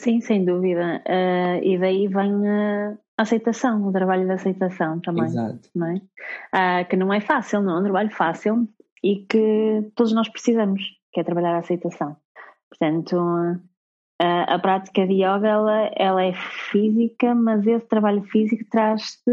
Sim, sem dúvida. Uh, e daí vem a aceitação, o trabalho de aceitação também. Exato. Não é? Uh, que não é fácil, não é um trabalho fácil e que todos nós precisamos, que é trabalhar a aceitação. Portanto, uh, a prática de yoga ela, ela é física, mas esse trabalho físico traz-te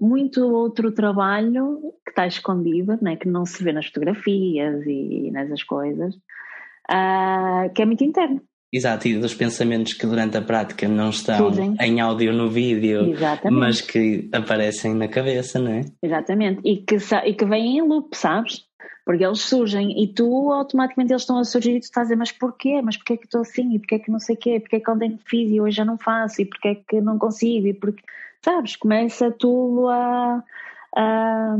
muito outro trabalho que está escondido, né, que não se vê nas fotografias e nessas coisas, uh, que é muito interno. Exato, e dos pensamentos que durante a prática não estão Surgem. em áudio no vídeo, Exatamente. mas que aparecem na cabeça, não é? Exatamente, e que, e que vêm em loop, sabes? Porque eles surgem e tu automaticamente eles estão a surgir e tu estás a dizer, mas porquê? Mas porquê que estou assim? E porquê que não sei o quê? Porquê que ontem fiz e hoje já não faço? E porquê que não consigo? E porque, sabes, começa tudo a, a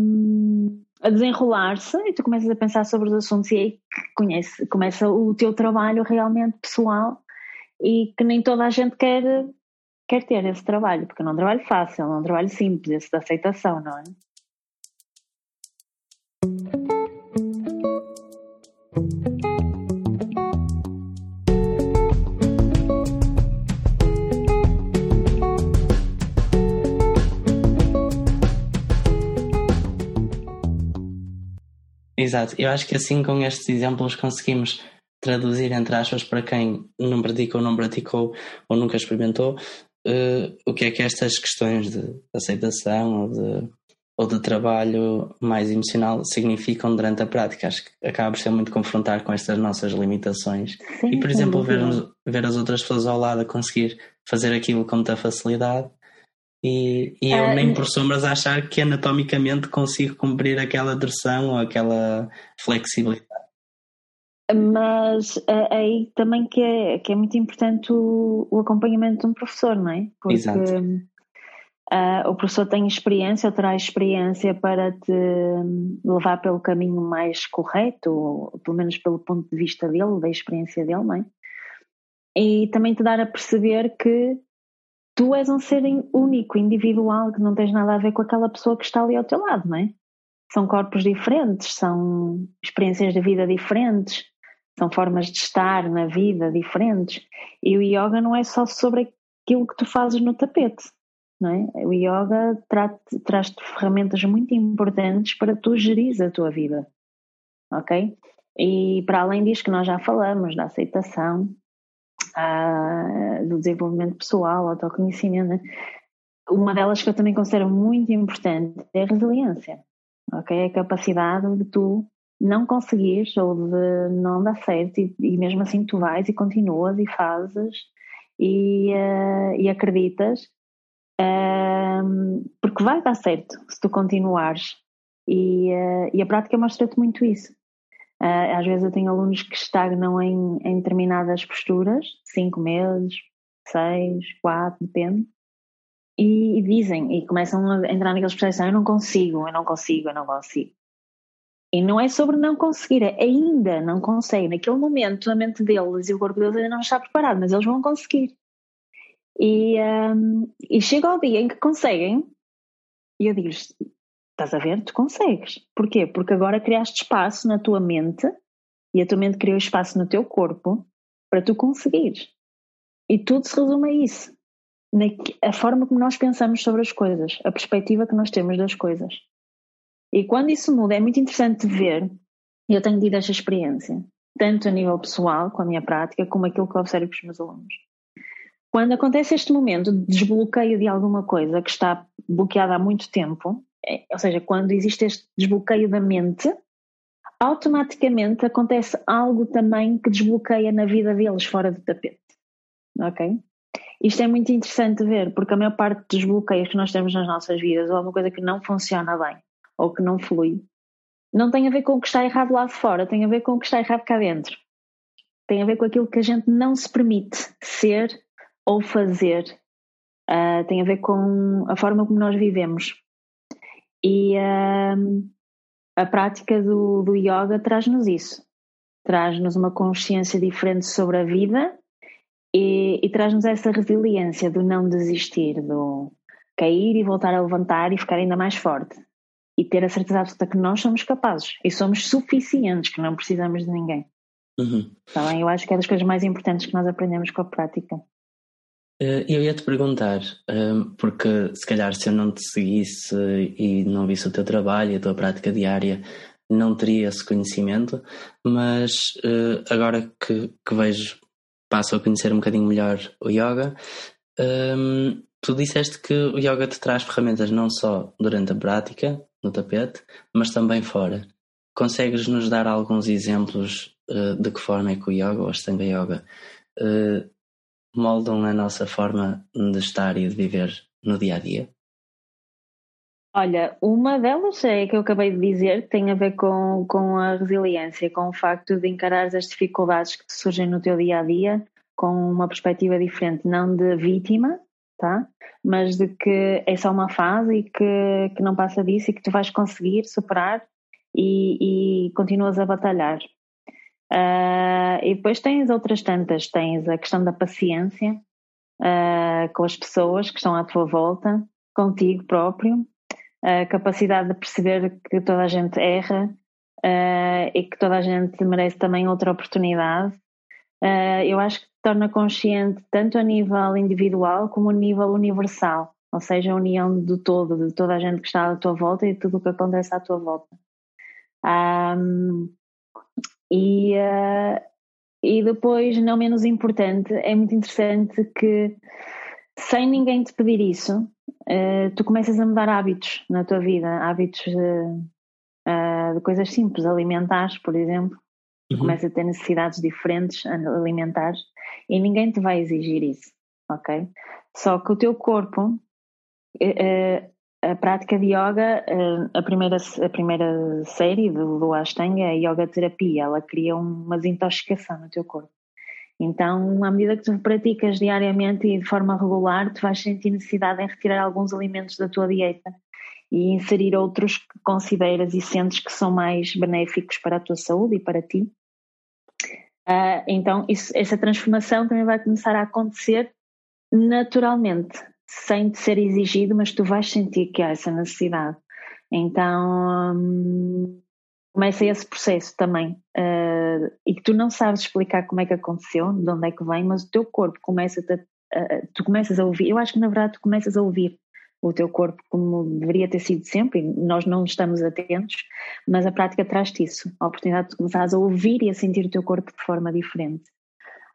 a desenrolar-se e tu começas a pensar sobre os assuntos e aí conhece, começa o teu trabalho realmente pessoal e que nem toda a gente quer, quer ter esse trabalho, porque não é um trabalho fácil, não é um trabalho simples, esse da aceitação, não é? Exato, eu acho que assim com estes exemplos conseguimos traduzir entre aspas para quem não pratica ou não praticou ou nunca experimentou uh, o que é que estas questões de aceitação ou de, ou de trabalho mais emocional significam durante a prática. Acho que acaba por ser muito confrontar com estas nossas limitações. Sim, e, por exemplo, ver, ver as outras pessoas ao lado a conseguir fazer aquilo com muita facilidade e, e eu uh, nem por sombras achar que anatomicamente consigo cumprir aquela direção ou aquela flexibilidade. Mas uh, aí também que é, que é muito importante o, o acompanhamento de um professor, não é? Porque Exato. Uh, o professor tem experiência ou terá experiência para te levar pelo caminho mais correto, ou pelo menos pelo ponto de vista dele, da experiência dele, não é? E também te dar a perceber que tu és um ser único, individual, que não tens nada a ver com aquela pessoa que está ali ao teu lado, não é? São corpos diferentes, são experiências de vida diferentes, são formas de estar na vida diferentes. E o yoga não é só sobre aquilo que tu fazes no tapete, não é? O yoga traz-te ferramentas muito importantes para tu gerir a tua vida, ok? E para além disso que nós já falamos, da aceitação, do desenvolvimento pessoal, autoconhecimento. Né? Uma delas que eu também considero muito importante é a resiliência, ok? A capacidade de tu não conseguires ou de não dar certo e, e mesmo assim tu vais e continuas e fazes e, uh, e acreditas uh, porque vai dar certo se tu continuares e, uh, e a prática mostra-te muito isso às vezes eu tenho alunos que estagnam em, em determinadas posturas, cinco meses, seis, quatro, depende, e, e, dizem, e começam a entrar naqueles processos, ah, eu não consigo, eu não consigo, eu não consigo. E não é sobre não conseguir, é ainda não conseguem. Naquele momento, a mente deles e o corpo deles ainda não está preparado, mas eles vão conseguir. E, um, e chega ao dia em que conseguem, e eu digo-lhes: Estás a ver? Tu consegues. Porquê? Porque agora criaste espaço na tua mente e a tua mente criou espaço no teu corpo para tu conseguires. E tudo se resume a isso. Na, a forma como nós pensamos sobre as coisas, a perspectiva que nós temos das coisas. E quando isso muda, é muito interessante ver, e eu tenho tido esta experiência, tanto a nível pessoal, com a minha prática, como aquilo que eu observo com os meus alunos. Quando acontece este momento de desbloqueio de alguma coisa que está bloqueada há muito tempo, ou seja, quando existe este desbloqueio da mente, automaticamente acontece algo também que desbloqueia na vida deles fora do tapete. Ok? Isto é muito interessante ver, porque a maior parte dos bloqueios que nós temos nas nossas vidas, ou alguma coisa que não funciona bem, ou que não flui, não tem a ver com o que está errado lá fora, tem a ver com o que está errado cá dentro. Tem a ver com aquilo que a gente não se permite ser ou fazer. Uh, tem a ver com a forma como nós vivemos. E uh, a prática do, do yoga traz-nos isso. Traz-nos uma consciência diferente sobre a vida e, e traz-nos essa resiliência do não desistir, do cair e voltar a levantar e ficar ainda mais forte. E ter a certeza absoluta que nós somos capazes e somos suficientes, que não precisamos de ninguém. Uhum. Bem? Eu acho que é das coisas mais importantes que nós aprendemos com a prática. Eh, eu ia te perguntar, ehm, porque se calhar se eu não te seguisse e não visse o teu trabalho e a tua prática diária, não teria esse conhecimento, mas eh, agora que, que vejo, passo a conhecer um bocadinho melhor o yoga, tu disseste que o yoga te traz ferramentas não só durante a prática, no tapete, mas também fora. Consegues nos dar alguns exemplos de que forma é que o yoga ou a Ashtanga Yoga moldam a nossa forma de estar e de viver no dia a dia? Olha, uma delas é que eu acabei de dizer, tem a ver com, com a resiliência, com o facto de encarar as dificuldades que surgem no teu dia a dia com uma perspectiva diferente, não de vítima, tá? Mas de que é só uma fase e que, que não passa disso e que tu vais conseguir superar e, e continuas a batalhar. Uh, e depois tens outras tantas, tens a questão da paciência uh, com as pessoas que estão à tua volta, contigo próprio, a capacidade de perceber que toda a gente erra uh, e que toda a gente merece também outra oportunidade. eu acho que te torna consciente tanto a nível individual como a nível universal, ou seja, a união do todo, de toda a gente que está à tua volta e tudo o que acontece à tua volta. Um, e, uh, e depois, não menos importante, é muito interessante que sem ninguém te pedir isso, uh, tu começas a mudar hábitos na tua vida, hábitos uh, de coisas simples, alimentares, por exemplo. Tu uhum. começas a ter necessidades diferentes alimentares e ninguém te vai exigir isso, ok? Só que o teu corpo a prática de yoga, eh, a primeira, a primeira série do, do Ashtanga é a yoga terapia, ela cria uma desintoxicação no teu corpo. Então, à medida que tu praticas diariamente e de forma regular, tu vais sentir necessidade em retirar alguns alimentos da tua dieta e inserir outros que consideras e sentes que são mais benéficos para a tua saúde e para ti. Uh, então, isso, essa transformação também vai começar a acontecer naturalmente sem te ser exigido, mas tu vais sentir que há essa necessidade. Então hum, começa esse processo também. Uh, e que tu não sabes explicar como é que aconteceu, de onde é que vem, mas o teu corpo começa a, uh, tu começas a ouvir. Eu acho que na verdade tu começas a ouvir o teu corpo como deveria ter sido sempre, nós não estamos atentos, mas a prática traz-te isso, a oportunidade de começares a ouvir e a sentir o teu corpo de forma diferente.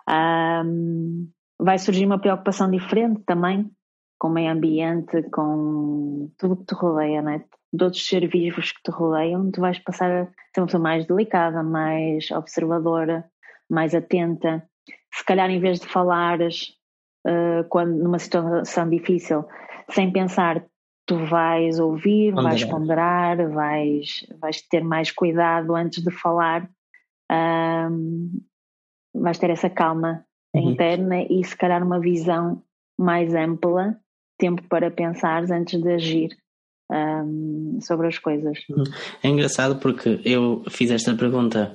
Um, vai surgir uma preocupação diferente também, com o meio ambiente, com tudo que te rodeia, né? todos os seres vivos que te rodeiam, tu vais passar a ser uma pessoa mais delicada, mais observadora, mais atenta. Se calhar, em vez de falares uh, quando, numa situação difícil, sem pensar, tu vais ouvir, ponderar. vais ponderar, vais, vais ter mais cuidado antes de falar, um, vais ter essa calma uhum. interna e, se calhar, uma visão mais ampla tempo para pensar antes de agir um, sobre as coisas. Uhum. É engraçado porque eu fiz esta pergunta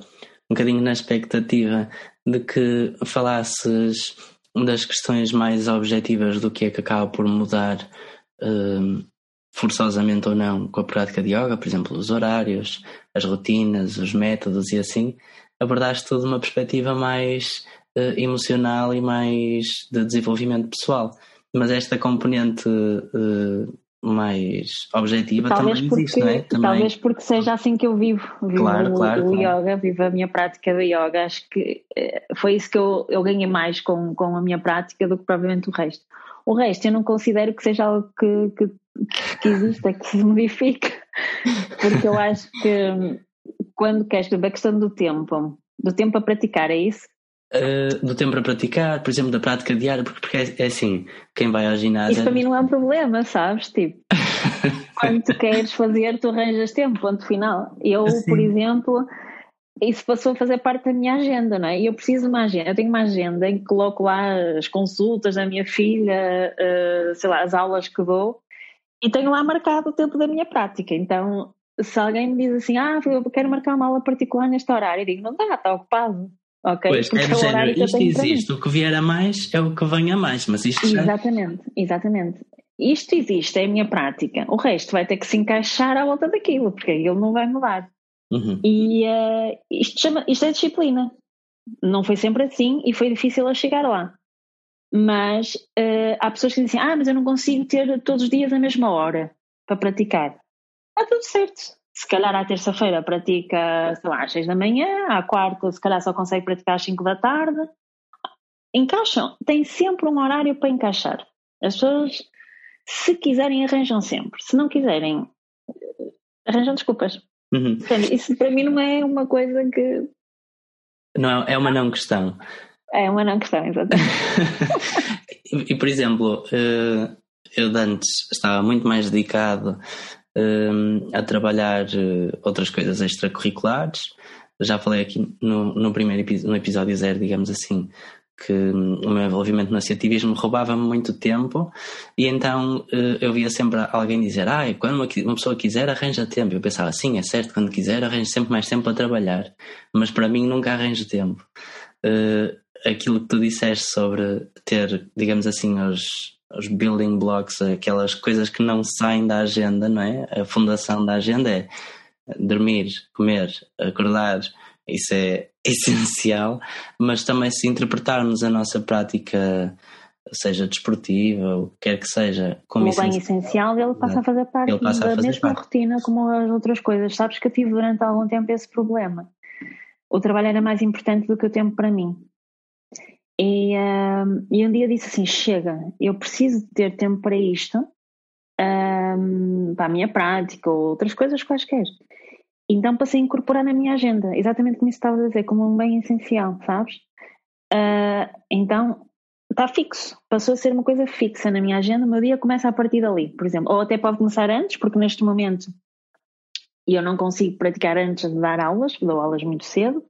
um bocadinho na expectativa de que falasses das questões mais objetivas do que é que acaba por mudar um, forçosamente ou não com a prática de yoga, por exemplo, os horários, as rotinas, os métodos e assim, abordaste tudo uma perspectiva mais uh, emocional e mais de desenvolvimento pessoal mas esta componente uh, mais objetiva talvez também porque, existe, não é? Também... Talvez porque seja assim que eu vivo. Vivo claro, o, claro, o claro. yoga, vivo a minha prática de yoga. Acho que eh, foi isso que eu, eu ganhei mais com, com a minha prática do que provavelmente o resto. O resto eu não considero que seja algo que, que, que exista, que se modifique, porque eu acho que quando queres, a questão do tempo, do tempo a praticar, é isso? Uh, do tempo para praticar, por exemplo, da prática diária, porque, porque é, é, assim, quem vai ao ginásio. Isso para mim não é um problema, sabes? Tipo, quando tu queres fazer, tu arranjas tempo, ponto final. Eu, assim. por exemplo, isso passou a fazer parte da minha agenda, não é? E eu preciso de uma agenda, eu tenho uma agenda em que coloco lá as consultas da minha filha, uh, sei lá, as aulas que dou, e tenho lá marcado o tempo da minha prática. Então, se alguém me diz assim, ah, eu quero marcar uma aula particular neste horário, eu digo, não dá, está ocupado. Ok? Pois, é do género, isto existe, o que vier a mais é o que venha a mais, mas isto já... Exatamente, exatamente. Isto existe, é a minha prática. O resto vai ter que se encaixar à volta daquilo, porque ele não vai mudar. Uhum. E uh, isto, chama, isto é disciplina. Não foi sempre assim e foi difícil a chegar lá. Mas uh, há pessoas que dizem, ah, mas eu não consigo ter todos os dias a mesma hora para praticar. Está tudo certo. Se calhar à terça-feira pratica, sei lá, às seis da manhã, à quarta se calhar só consegue praticar às cinco da tarde. Encaixam, tem sempre um horário para encaixar. As pessoas, se quiserem, arranjam sempre. Se não quiserem, arranjam desculpas. Uhum. Isso para mim não é uma coisa que. Não, é uma não questão. É uma não questão, exatamente. e, por exemplo, eh, eu antes estava muito mais dedicado eh, a trabalhar eh, outras coisas extracurriculares. Já falei aqui no, no primeiro no episódio zero, digamos assim, que o meu envolvimento no associativismo roubava-me muito tempo. E então eu via sempre alguém dizer ah, quando uma, pessoa quiser arranja tempo. Eu pensava, sim, é certo, quando quiser arranja sempre mais tempo para trabalhar. Mas para mim nunca arranjo tempo. Aquilo que tu disseste sobre ter, digamos assim, os, os building blocks, aquelas coisas que não saem da agenda, não é? A fundação da agenda é dormir, comer, acordar, isso é essencial, mas também se interpretarmos a nossa prática, seja desportiva, o que quer que seja, como bem essencial, ele passa a fazer parte da fazer mesma parte. rotina como as outras coisas. Sabes que eu tive durante algum tempo esse problema. O trabalho era mais importante do que o tempo para mim. E, um, e um dia disse assim: chega, eu preciso de ter tempo para isto, um, para a minha prática ou outras coisas quaisquer. Então passei a incorporar na minha agenda, exatamente como estava a dizer, como um bem essencial, sabes? Uh, então está fixo, passou a ser uma coisa fixa na minha agenda, o meu dia começa a partir dali, por exemplo. Ou até pode começar antes, porque neste momento eu não consigo praticar antes de dar aulas, dou aulas muito cedo,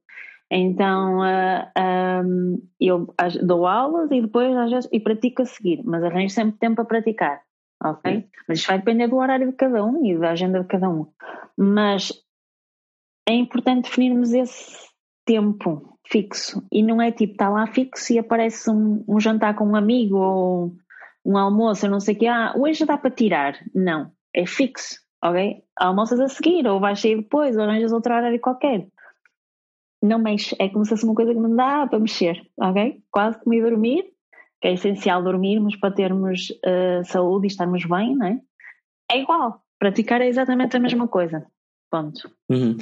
então uh, ah, um, eu dou aulas e depois às vezes, e pratico a seguir, mas arranjo sempre tempo para praticar, ok? Mas isto vai depender do horário de cada um e da agenda de cada um. Mas é importante definirmos esse tempo fixo e não é tipo, está lá fixo e aparece um, um jantar com um amigo ou um almoço, não sei o que, ah, hoje dá para tirar. Não, é fixo, ok? Almoças a seguir, ou vais sair depois, ou arranjas outro horário qualquer não mexe, é como se fosse uma coisa que não dá para mexer, ok? Quase como ir dormir, que é essencial dormirmos para termos uh, saúde e estarmos bem, não é? É igual, praticar é exatamente a mesma coisa, ponto. Uhum.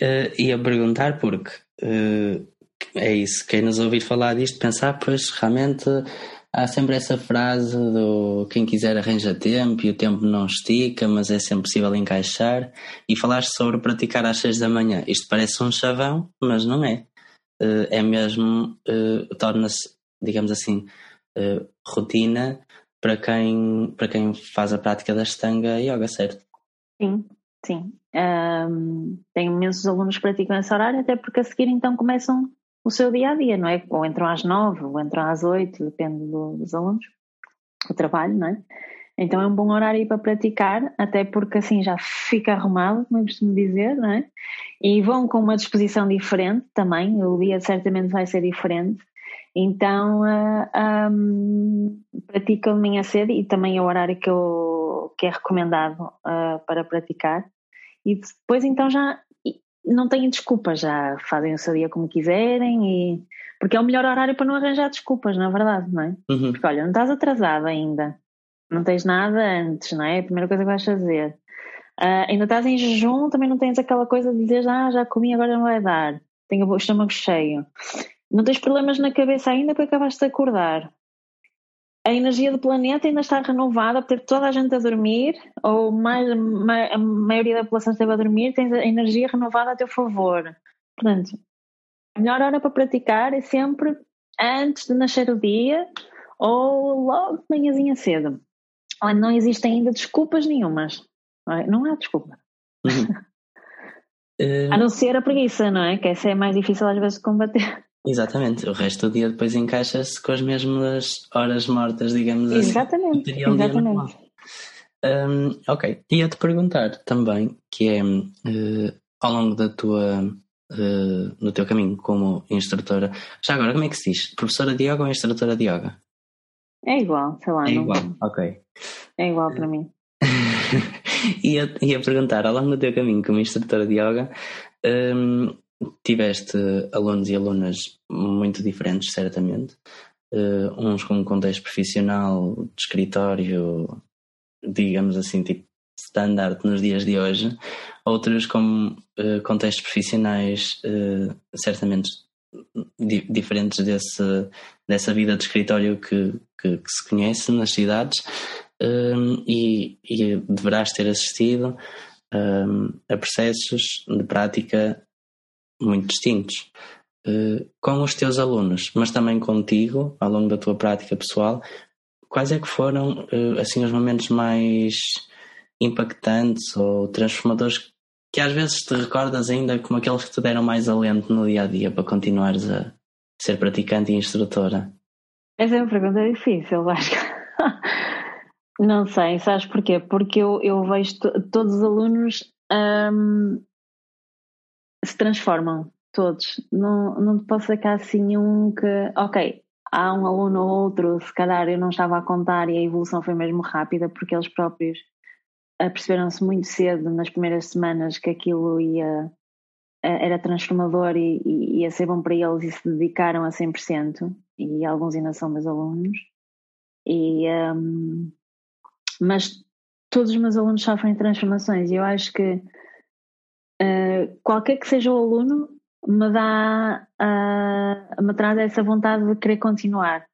Uh, ia perguntar porque uh, é isso, quem nos ouvir falar disto pensar, pois realmente há sempre essa frase do quem quiser arranja tempo e o tempo não estica, mas é sempre possível encaixar. E falaste sobre praticar às seis da manhã. Isto parece um chavão, mas não é. Eh, é mesmo, eh, torna-se, digamos assim, eh, rotina para quem, para quem faz a prática da Stanga Yoga, certo? Sim, sim. Um, tenho imensos alunos que praticam esse horário, até porque a seguir então começam o seu dia a dia, não é? Ou entram às nove, ou entram às oito, depende do, dos alunos, o trabalho, não é? Então é um bom horário para praticar, até porque assim já fica arrumado, como eu costumo dizer, não é? E vão com uma disposição diferente também, o dia certamente vai ser diferente. Então uh, ah, um, praticam manhã cedo e também é o horário que, eu, que é recomendado uh, para praticar. E depois então já não têm desculpas, já fazem o seu dia como quiserem e porque é o melhor horário para não arranjar desculpas, na verdade, não é? Uhum. Porque olha, não estás atrasado ainda, não tens nada antes, não é? A primeira coisa que vais fazer. Uh, ainda estás em jejum, também não tens aquela coisa de dizer ah, já comi, agora não vai dar, tenho o estômago cheio. Não tens problemas na cabeça ainda porque acabaste de acordar a energia do planeta ainda está renovada, porque toda a gente a dormir, ou mais, a maioria da população esteve a dormir, tens a energia renovada a teu favor. Portanto, a melhor hora para praticar é sempre antes de nascer o dia ou logo de manhãzinha cedo. Onde não existem ainda desculpas nenhumas. Não há desculpa. Uhum. a não ser a preguiça, não é? Que essa é mais difícil às vezes de combater. Exatamente, o resto do dia depois encaixa-se com as mesmas horas mortas, digamos exatamente, assim. Exatamente, um, ok, ia-te perguntar também, que é, uh, ao longo da tua, uh, no teu caminho como instrutora, já agora, como é que se diz? Professora de Yoga ou instrutora de Yoga? É igual, sei lá. É não... igual, ok. É igual para mim. ia, ia perguntar, ao longo do teu caminho como instrutora de Yoga, um, tiveste alunos e alunas muito diferentes, certamente. uh, uns com um contexto profissional de escritório, digamos assim, tipo standard nos dias de hoje, outros com uh, contextos profissionais uh, certamente di diferentes desse, dessa vida de escritório que, que, que se conhece nas cidades um, e, e, deverás ter assistido um, a processos de prática muito distintos. Uh, com os teus alunos, mas também contigo, ao longo da tua prática pessoal, quais é que foram uh, assim os momentos mais impactantes ou transformadores que às vezes te recordas ainda como aqueles que te deram mais alento no dia a dia para continuares a ser praticante e instrutora? Essa é uma pergunta difícil, Vasco. Não sei, sabes porquê? Porque eu, eu vejo todos os alunos um, se transformam, todos. Não, não te posso sacar assim um que, ok, há um aluno ou outro, se calhar eu não estava a contar e a evolução foi mesmo rápida porque eles próprios perceberam-se muito cedo, nas primeiras semanas, que aquilo ia, era transformador e, e ia ser bom para eles e se dedicaram a 100%, e alguns ainda são meus alunos. E, um, mas todos os meus alunos sofrem transformações e eu acho que uh, qualquer que seja o aluno me dá uh, me traz essa vontade de querer continuar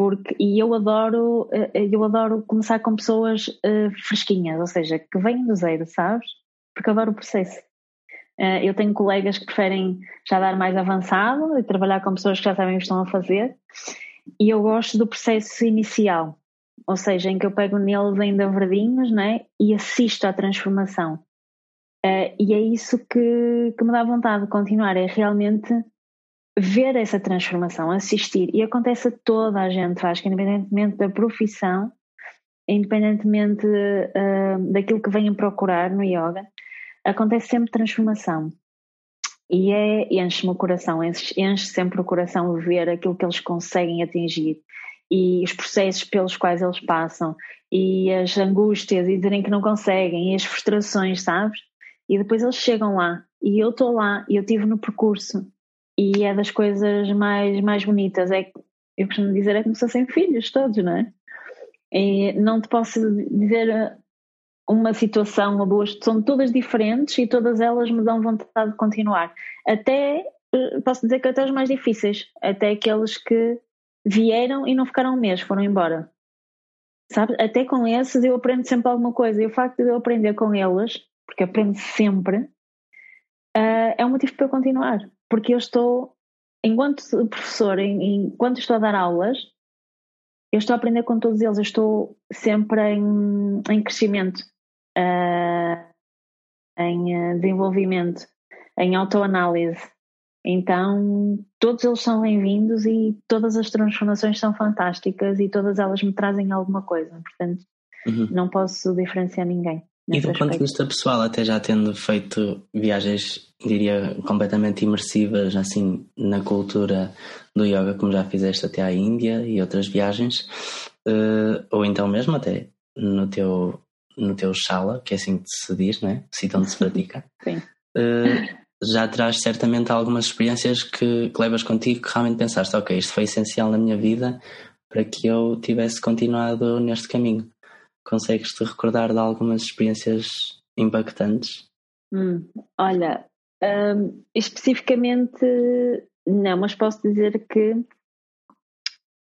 porque e eu adoro eh, eu adoro começar com pessoas uh, fresquinhas, ou seja, que vêm do zero, sabes? Porque adoro o processo. Uh, eu tenho colegas que preferem já dar mais avançado e trabalhar com pessoas que já sabem o que estão a fazer, e eu gosto do processo inicial, ou seja, em que eu pego neles ainda verdinhos, né, e assisto à transformação. Uh, e é isso que, que me dá vontade de continuar, é realmente ver essa transformação, assistir, e acontece a toda a gente, acho que independentemente da profissão, independentemente uh, daquilo que venham procurar no yoga, acontece sempre transformação. E é, enche-me o coração, enche, enche sempre o coração ver aquilo que eles conseguem atingir e os processos pelos quais eles passam e as angústias e dizerem que não conseguem e as frustrações, sabes? E depois eles chegam lá e eu estou lá e eu estive no percurso e é das coisas mais, mais bonitas. É eu costumo dizer é como se fossem filhos todos, não é? E não te posso dizer uma situação ou duas, são todas diferentes e todas elas me dão vontade de continuar. Até, eh, posso dizer que até os mais difíceis, até aqueles que vieram e não ficaram um mês, foram embora. Sabe? Até com esses eu aprendo sempre alguma coisa e o facto de eu aprender com eles, porque aprendo sempre, uh, é um motivo para eu continuar porque eu estou, enquanto professor, enquanto estou a dar aulas, eu estou a aprender com todos eles, eu estou sempre em, em crescimento, uh, em uh, desenvolvimento, em autoanálise. Então, todos eles são bem-vindos e todas as transformações são fantásticas e todas elas me trazem alguma coisa. Portanto, uhum. não posso diferenciar ninguém. E do ponto de vista pessoal, até já tendo feito viagens, diria, completamente imersivas, assim, na cultura do yoga, como já fizeste até à Índia e outras viagens, uh, ou então mesmo até no teu, no teu shala, que é assim que se diz, não é? Sítio onde se pratica. Sim. Uh, já terás certamente algumas experiências que, que levas contigo que realmente pensaste, ok, isto foi essencial na minha vida para que eu tivesse continuado neste caminho. Consegues-te recordar de algumas experiências impactantes? Hum, olha, um, especificamente não, mas posso dizer que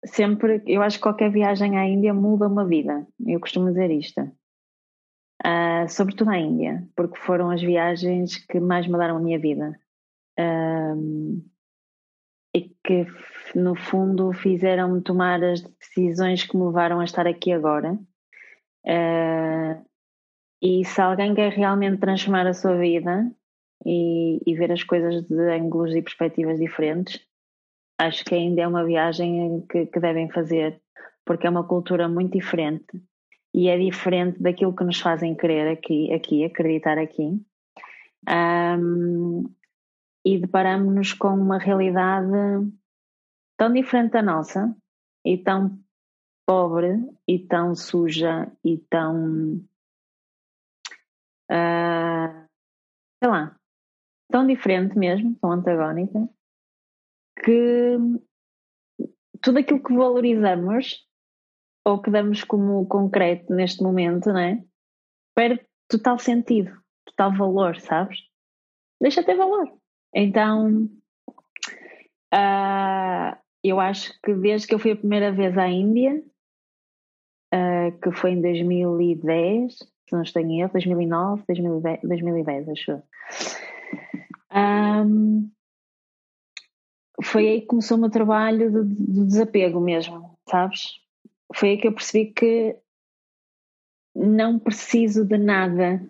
sempre, eu acho que qualquer viagem à Índia muda uma vida. Eu costumo dizer isto. Uh, sobretudo à Índia, porque foram as viagens que mais mudaram a minha vida. Um, e que, no fundo, fizeram-me tomar as decisões que me levaram a estar aqui agora Uh, e se alguém quer realmente transformar a sua vida e, e, ver as coisas de ângulos e perspectivas diferentes, acho que ainda é uma viagem que, que devem fazer, porque é uma cultura muito diferente e é diferente daquilo que nos fazem querer aqui, aqui acreditar aqui. Um, e deparamos-nos com uma realidade tão diferente da nossa e tão pobre e tão suja e tão. Uh, sei lá, tão diferente mesmo, tão antagónica, que tudo aquilo que valorizamos ou que damos como concreto neste momento, não é? Perde total sentido, total valor, sabes? Deixa ter valor. Então, uh, eu acho que desde que eu fui a primeira vez à Índia, uh, que foi em 2010, se não estou em erro, 2009, 2010, 2010 acho. Um, foi aí que começou o meu trabalho de, de desapego mesmo, sabes? Foi aí que eu percebi que não preciso de nada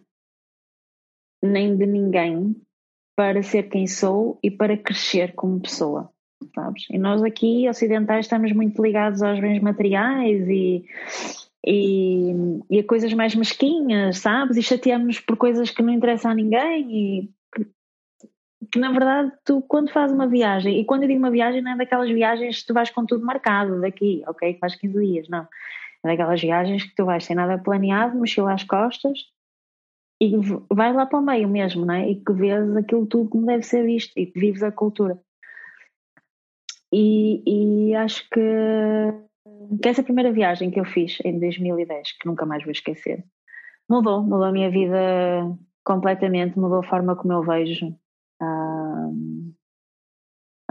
nem de ninguém para ser quem sou e para crescer como pessoa, sabes? E nós aqui, ocidentais, estamos muito ligados aos bens materiais e, e, e a coisas mais mesquinhas, sabes? E chateamos por coisas que não interessam a ninguém e que na verdade tu quando fazes uma viagem, e quando eu digo uma viagem não é daquelas viagens que tu vais com tudo marcado daqui, ok, que faz 15 dias, não. É daquelas viagens que tu vais sem nada planeado, mochila às costas e vais lá para o meio mesmo, não é? E que vês aquilo tudo como deve ser visto e que vives a cultura. E, e acho que, que essa primeira viagem que eu fiz em 2010, que nunca mais vou esquecer, mudou, mudou a minha vida completamente, mudou a forma como eu vejo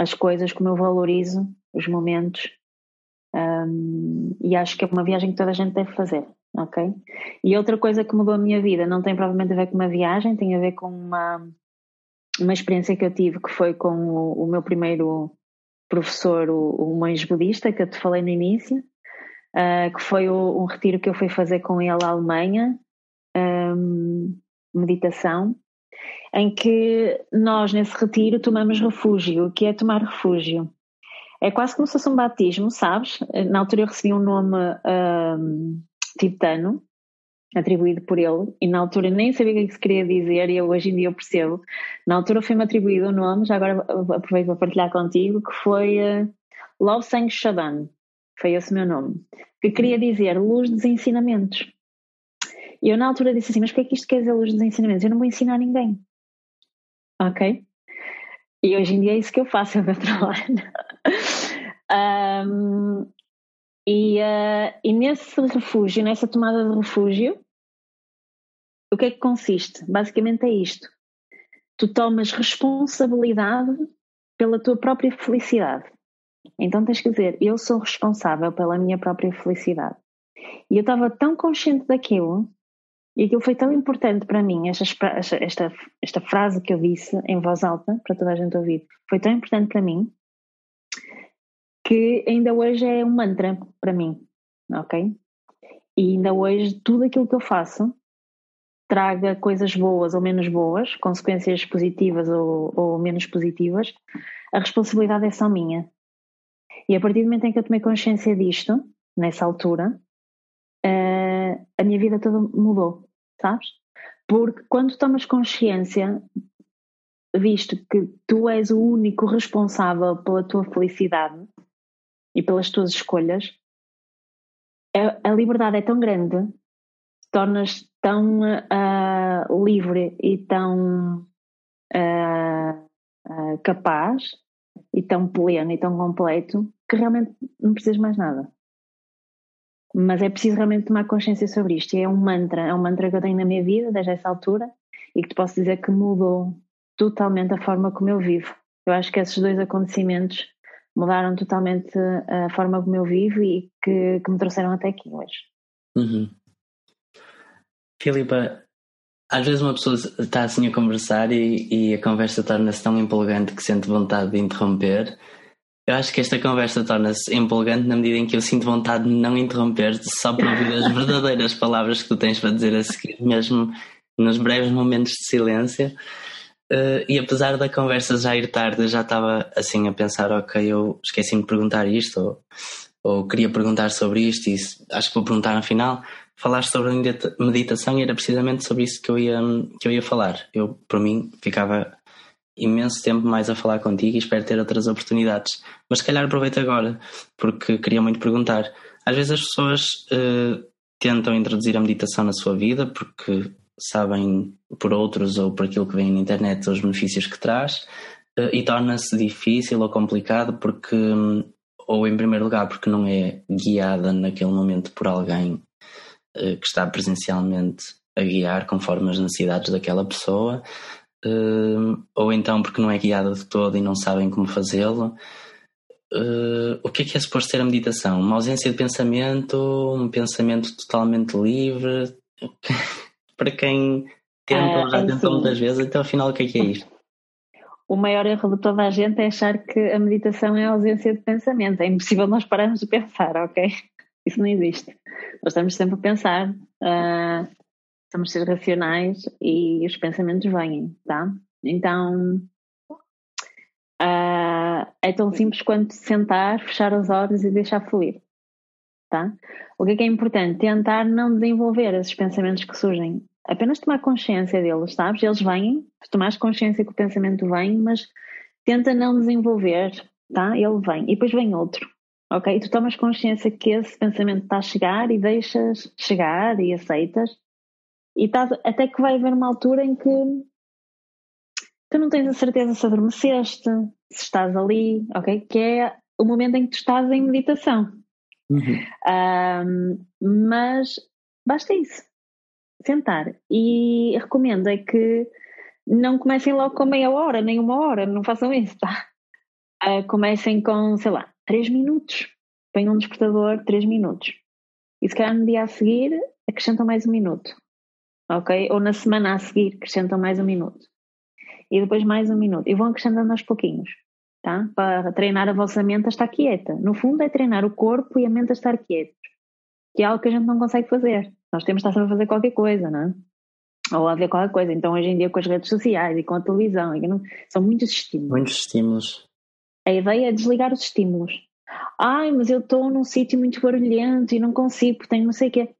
as coisas, como eu valorizo os momentos. Um, e acho que é uma viagem que toda a gente deve fazer, ok? E outra coisa que mudou a minha vida não tem provavelmente a ver com uma viagem, tem a ver com uma, uma experiência que eu tive que foi com o, o meu primeiro professor, o, o monge budista, que eu te falei no início, uh, que foi o, um retiro que eu fui fazer com ele à Alemanha, um, meditação, em que nós, nesse retiro, tomamos refúgio. O que é tomar refúgio? É quase como se fosse um batismo, sabes? Na altura eu recebi um nome um, tibetano, atribuído por ele, e na altura nem sabia o que é isso queria dizer, e eu, hoje em dia eu percebo. Na altura foi-me atribuído o um nome, já agora aproveito para partilhar contigo, que foi uh, Love Sang Shadan, foi esse o meu nome, que queria dizer luz dos ensinamentos. E eu na altura disse assim, mas o que é que isto quer dizer luz dos ensinamentos? Eu não vou ensinar ninguém ok? E hoje em dia é isso que eu faço, é o meu trabalho. um, e, uh, e nesse refúgio, nessa tomada de refúgio, o que é que consiste? Basicamente é isto. Tu tomas responsabilidade pela tua própria felicidade. Então tens que dizer, eu sou responsável pela minha própria felicidade. E eu estava tão consciente daquilo e aquilo foi tão importante para mim, esta, esta, esta frase que eu disse em voz alta, para toda a gente ouvir, foi tão importante para mim, que ainda hoje é um mantra para mim, ok? E ainda hoje tudo aquilo que eu faço traga coisas boas ou menos boas, consequências positivas ou, ou menos positivas, a responsabilidade é só minha. E a partir do momento em que eu tomei consciência disto, nessa altura, uh, a minha vida toda mudou, sabes? Porque quando tomas consciência, visto que tu és o único responsável pela tua felicidade e pelas tuas escolhas, a, liberdade é tão grande, tornas tão uh, livre e tão uh, uh, capaz e tão pleno e tão completo que realmente não precisas mais nada. Mas é preciso realmente tomar consciência sobre isto. E é um mantra, é um mantra que eu tenho na minha vida desde essa altura e que te posso dizer que mudou totalmente a forma como eu vivo. Eu acho que esses dois acontecimentos mudaram totalmente a forma como eu vivo e que, que me trouxeram até aqui hoje. Uhum. Filipa, às vezes uma pessoa está assim a conversar e, e a conversa torna-se tão empolgante que sente vontade de interromper eu acho que esta conversa torna-se empolgante na medida em que eu sinto vontade de não interromper só para ouvir as verdadeiras palavras que tu tens para dizer a seguir, mesmo nos breves momentos de silêncio. Uh, e apesar da conversa já ir tarde, eu já estava assim a pensar: ok, eu esqueci-me de perguntar isto, ou, ou queria perguntar sobre isto, e acho que vou perguntar no final. Falaste sobre meditação e era precisamente sobre isso que eu ia, que eu ia falar. Eu, por mim, ficava imenso tempo mais a falar contigo e espero ter outras oportunidades. Mas se calhar aproveito agora, porque queria muito perguntar. Às vezes as pessoas uh, tentam introduzir a meditação na sua vida porque sabem por outros ou por aquilo que vem na internet os benefícios que traz uh, e torna-se difícil ou complicado porque um, ou em primeiro lugar porque não é guiada naquele momento por alguém uh, que está presencialmente a guiar conforme as necessidades daquela pessoa, uh, ou então porque não é guiada de todo e não sabem como fazê-lo. Uh, o que é que é suposto ser a meditação? Uma ausência de pensamento, um pensamento totalmente livre? Para quem tenta ou já tentou muitas vezes, então afinal o que é que é isto? o maior erro de toda a gente é achar que a meditação é a ausência de pensamento. É impossível nós pararmos de pensar, ok? Isso não existe. Nós estamos sempre a pensar, uh, estamos a ser racionais e os pensamentos vêm, tá? Então, uh, é tão simples quanto sentar, fechar os olhos e deixar fluir, tá? O que é que é importante? Tentar não desenvolver esses pensamentos que surgem apenas tomar consciência deles, sabes? Eles vêm, tomares consciência que o pensamento vem, mas tenta não desenvolver, tá? Ele vem e depois vem outro, ok? E tu tomas consciência que esse pensamento está a chegar e deixas chegar e aceitas, e estás, até que vai haver uma altura em que tu não tens a certeza se adormeceste, se estás ali, ok? Que é o momento em que tu estás em meditação. Uhum. Um, mas basta isso sentar. E recomendo é que não comecem logo com meia hora, nem uma hora, não façam isso, tá? Uh, comecem com, sei lá, três minutos. Põem um despertador, três minutos. E se calhar no dia a seguir acrescentam mais um minuto. Ok? Ou na semana a seguir acrescentam mais um minuto. E depois mais um minuto. E vão acrescentando aos pouquinhos. Tá? Para treinar a vossa mente a estar quieta. No fundo é treinar o corpo e a mente a estar quietos. Que é algo que a gente não consegue fazer. Nós temos de estar sempre a fazer qualquer coisa, não é? Ou a ver qualquer coisa. Então, hoje em dia, com as redes sociais e com a televisão, não... são muitos estímulos. Muitos estímulos. A ideia é desligar os estímulos. Ai, mas eu estou num sítio muito barulhento e não consigo, tenho não sei o quê.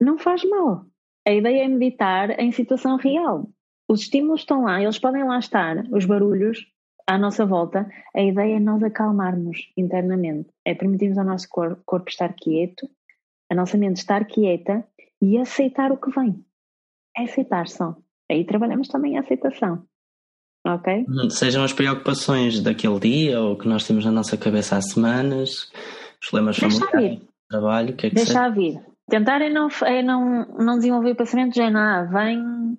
Não faz mal. A ideia é meditar em situação real. Os estímulos estão lá, eles podem lá estar, os barulhos à nossa volta. A ideia é nós acalmarmos internamente. É permitirmos ao nosso corpo, corpo estar quieto a nossa mente estar quieta e aceitar o que vem. É aceitar só. Aí trabalhamos também a aceitação. Ok? Uhum. Sejam as preocupações daquele dia ou que nós temos na nossa cabeça há semanas, os problemas familiares, trabalho, o que é que Deixar vir. Tentar é não, é não, não desenvolver pensamentos, é nada, vem,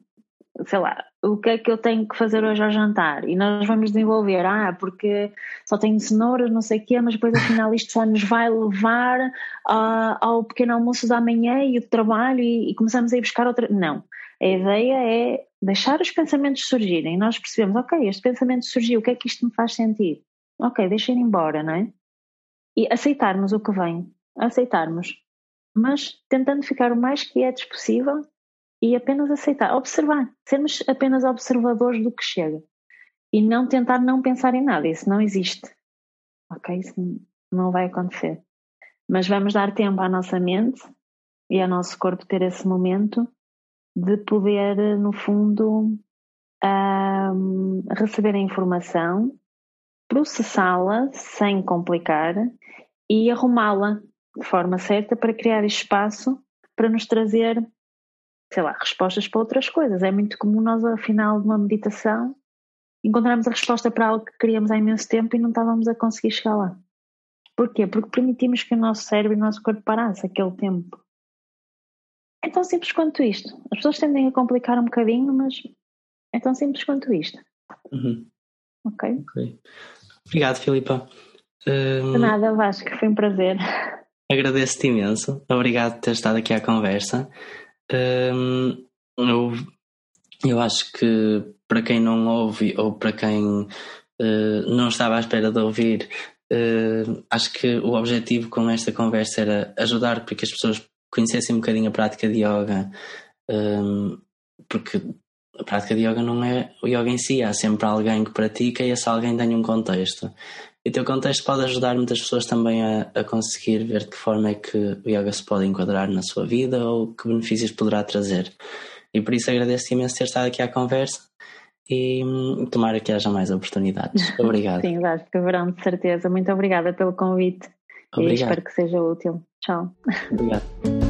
sei lá, o que é que eu tenho que fazer hoje ao jantar? E nós vamos desenvolver, ah, porque só tenho cenouras, não sei o quê, mas depois afinal isto só nos vai levar uh, ao pequeno almoço da manhã e o trabalho e, e, começamos a ir buscar outra. Não. A ideia é deixar os pensamentos surgirem. Nós percebemos, ok, este pensamento surgiu, o que é que isto me faz sentir? Ok, deixa ir embora, não é? E aceitarmos o que vem, aceitarmos, mas tentando ficar o mais quietos possível e apenas aceitar, observar, sermos apenas observadores do que chega e não tentar não pensar em nada, isso não existe. Ok? Isso não vai acontecer. Mas vamos dar tempo à nossa mente e ao nosso corpo ter esse momento de poder, no fundo, um, receber a informação, processá-la sem complicar e arrumá-la de forma certa para criar espaço para nos trazer sei lá, respostas para outras coisas. É muito comum nós, ao final de uma meditação, encontrarmos a resposta para algo que queríamos há imenso tempo e não estávamos a conseguir chegar lá. Porquê? Porque permitimos que o nosso cérebro e o nosso corpo parasse aquele tempo. É tão simples quanto isto. As pessoas tendem a complicar um bocadinho, mas é tão simples quanto isto. Uhum. ok? Obrigado, Filipa. Um... De nada, Vasco, foi um prazer. Agradeço-te imenso. Obrigado por ter estado aqui à conversa. Eu, eu acho que para quem não ouve ou para quem uh, não estava à espera de ouvir, uh, acho que o objetivo com esta conversa era ajudar para que as pessoas conhecessem um bocadinho a prática de yoga, um, porque a prática de yoga não é o yoga em si, há sempre alguém que pratica e esse alguém tem um contexto. E o teu contexto pode ajudar muitas pessoas também a, a, conseguir ver de que forma é que o yoga se pode enquadrar na sua vida ou que benefícios poderá trazer. E por isso agradeço imenso ter estado aqui à conversa e hum, tomara que haja mais oportunidades. Obrigado. Sim, acho que haverão, de certeza. Muito obrigada pelo convite Obrigado. e espero que seja útil. Tchau. Obrigado.